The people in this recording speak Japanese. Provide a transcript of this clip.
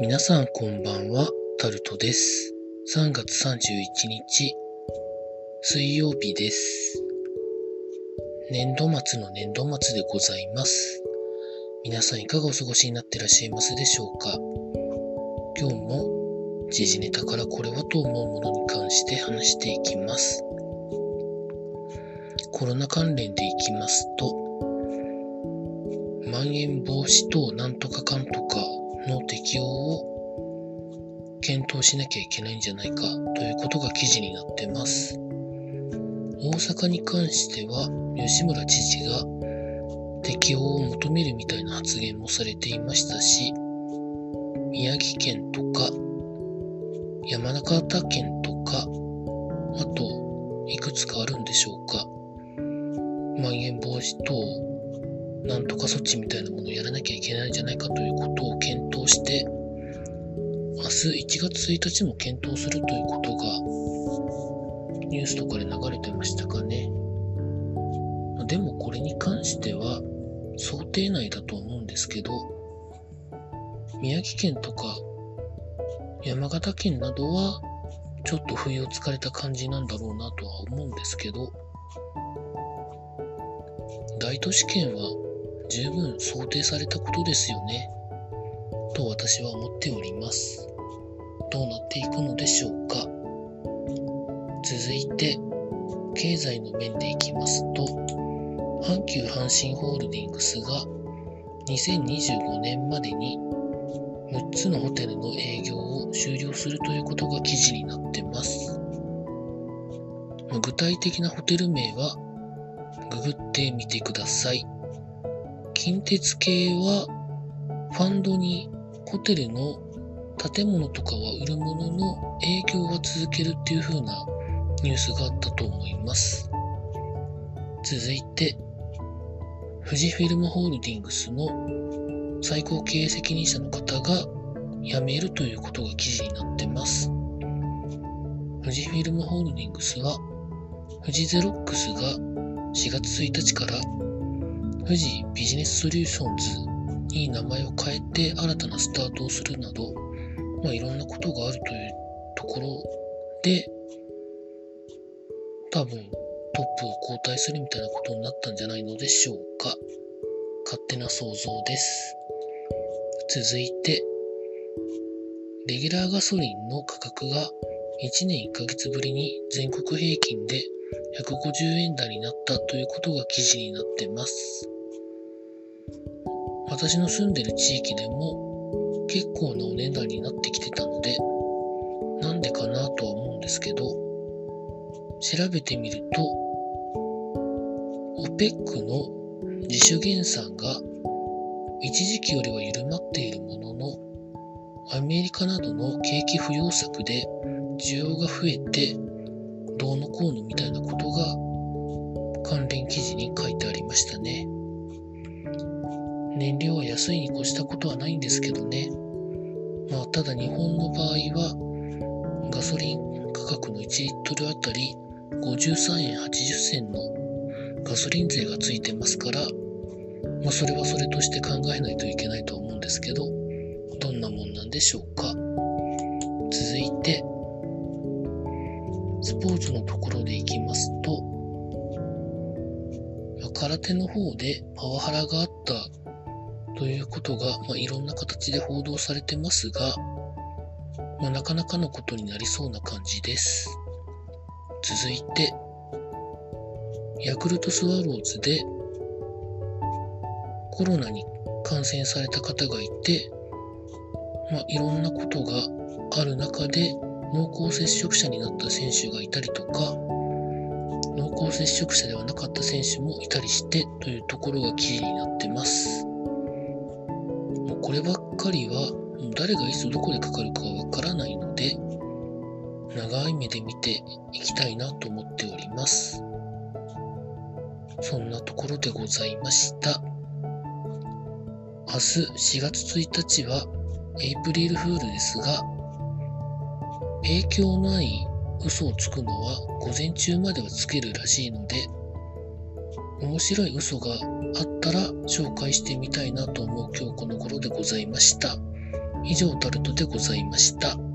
皆さんこんばんは、タルトです。3月31日、水曜日です。年度末の年度末でございます。皆さんいかがお過ごしになってらっしゃいますでしょうか？今日も時事ネタからこれはと思うものに関して話していきます。コロナ関連でいきますと、まん延防止等なんとかかんとかの適用を検討しなきゃいけないんじゃないかということが記事になってます。大阪に関しては吉村知事が適用を求めるみたいな発言もされていましたし、宮城県とか山形県とか、あといくつかあるんでしょうか。まん延防止等なんとか措置みたいなものをやらなきゃいけないんじゃないかということを検討して、明日1月1日も検討するということが、ニュースとかで流れてましたかね。でもこれに関しては、想定内だと思うんですけど、宮城県とか山形県などは、ちょっと不意をつかれた感じなんだろうなとは思うんですけど、大都市圏は十分想定されたことですよね。と私は思っております。どうなっていくのでしょうか。続いて、経済の面でいきますと、阪急阪神ホールディングスが2025年までに6つのホテルの営業を終了するということが記事になってます。具体的なホテル名はググってみてください。近鉄系はファンドにホテルの建物とかは売るものの営業は続けるっていう風なニュースがあったと思います。続いて、富士フィルムホールディングスの最高経営責任者の方が辞めるということが記事になってます。富士フィルムホールディングスは富士ゼロックスが4月1日から富士ビジネスソリューションズに名前を変えて新たなスタートをするなど、まあ、いろんなことがあるというところで、多分トップを交代するみたいなことになったんじゃないのでしょうか。勝手な想像です。続いて、レギュラーガソリンの価格が1年1ヶ月ぶりに全国平均で150円台になったということが記事になってます。私の住んでる地域でも結構なお値段になってきてたので、なんでかなとは思うんですけど、調べてみると、OPEC の自主減産が一時期よりは緩まっているものの、アメリカなどの景気不要策で需要が増えて、どうのこうのみたいなことが関連記事に書いてありましたね。燃料は安いに越したことはないんですけどね。まあ、ただ日本の場合は、ガソリン価格の1リットルあたり53円80銭のガソリン税がついてますから、まあ、それはそれとして考えないといけないと思うんですけど、どんなもんなんでしょうか。続いて、スポーツのところでいきますと、空手の方でパワハラがあったということが、まあ、いろんな形で報道されてますが、まあ、なかなかのことになりそうな感じです。続いて、ヤクルトスワローズでコロナに感染された方がいて、まあ、いろんなことがある中で濃厚接触者になった選手がいたりとか、濃厚接触者ではなかった選手もいたりしてというところが記事になってます。もうこればっかりは、もう誰がいつどこでかかるかはわからないので、長い目で見ていきたいなと思っております。そんなところでございました。明日4月1日はエイプリルフールですが、影響ない嘘をつくのは午前中まではつけるらしいので、面白い嘘があったら紹介してみたいなと思う今日この頃でございました。以上タルトでございました。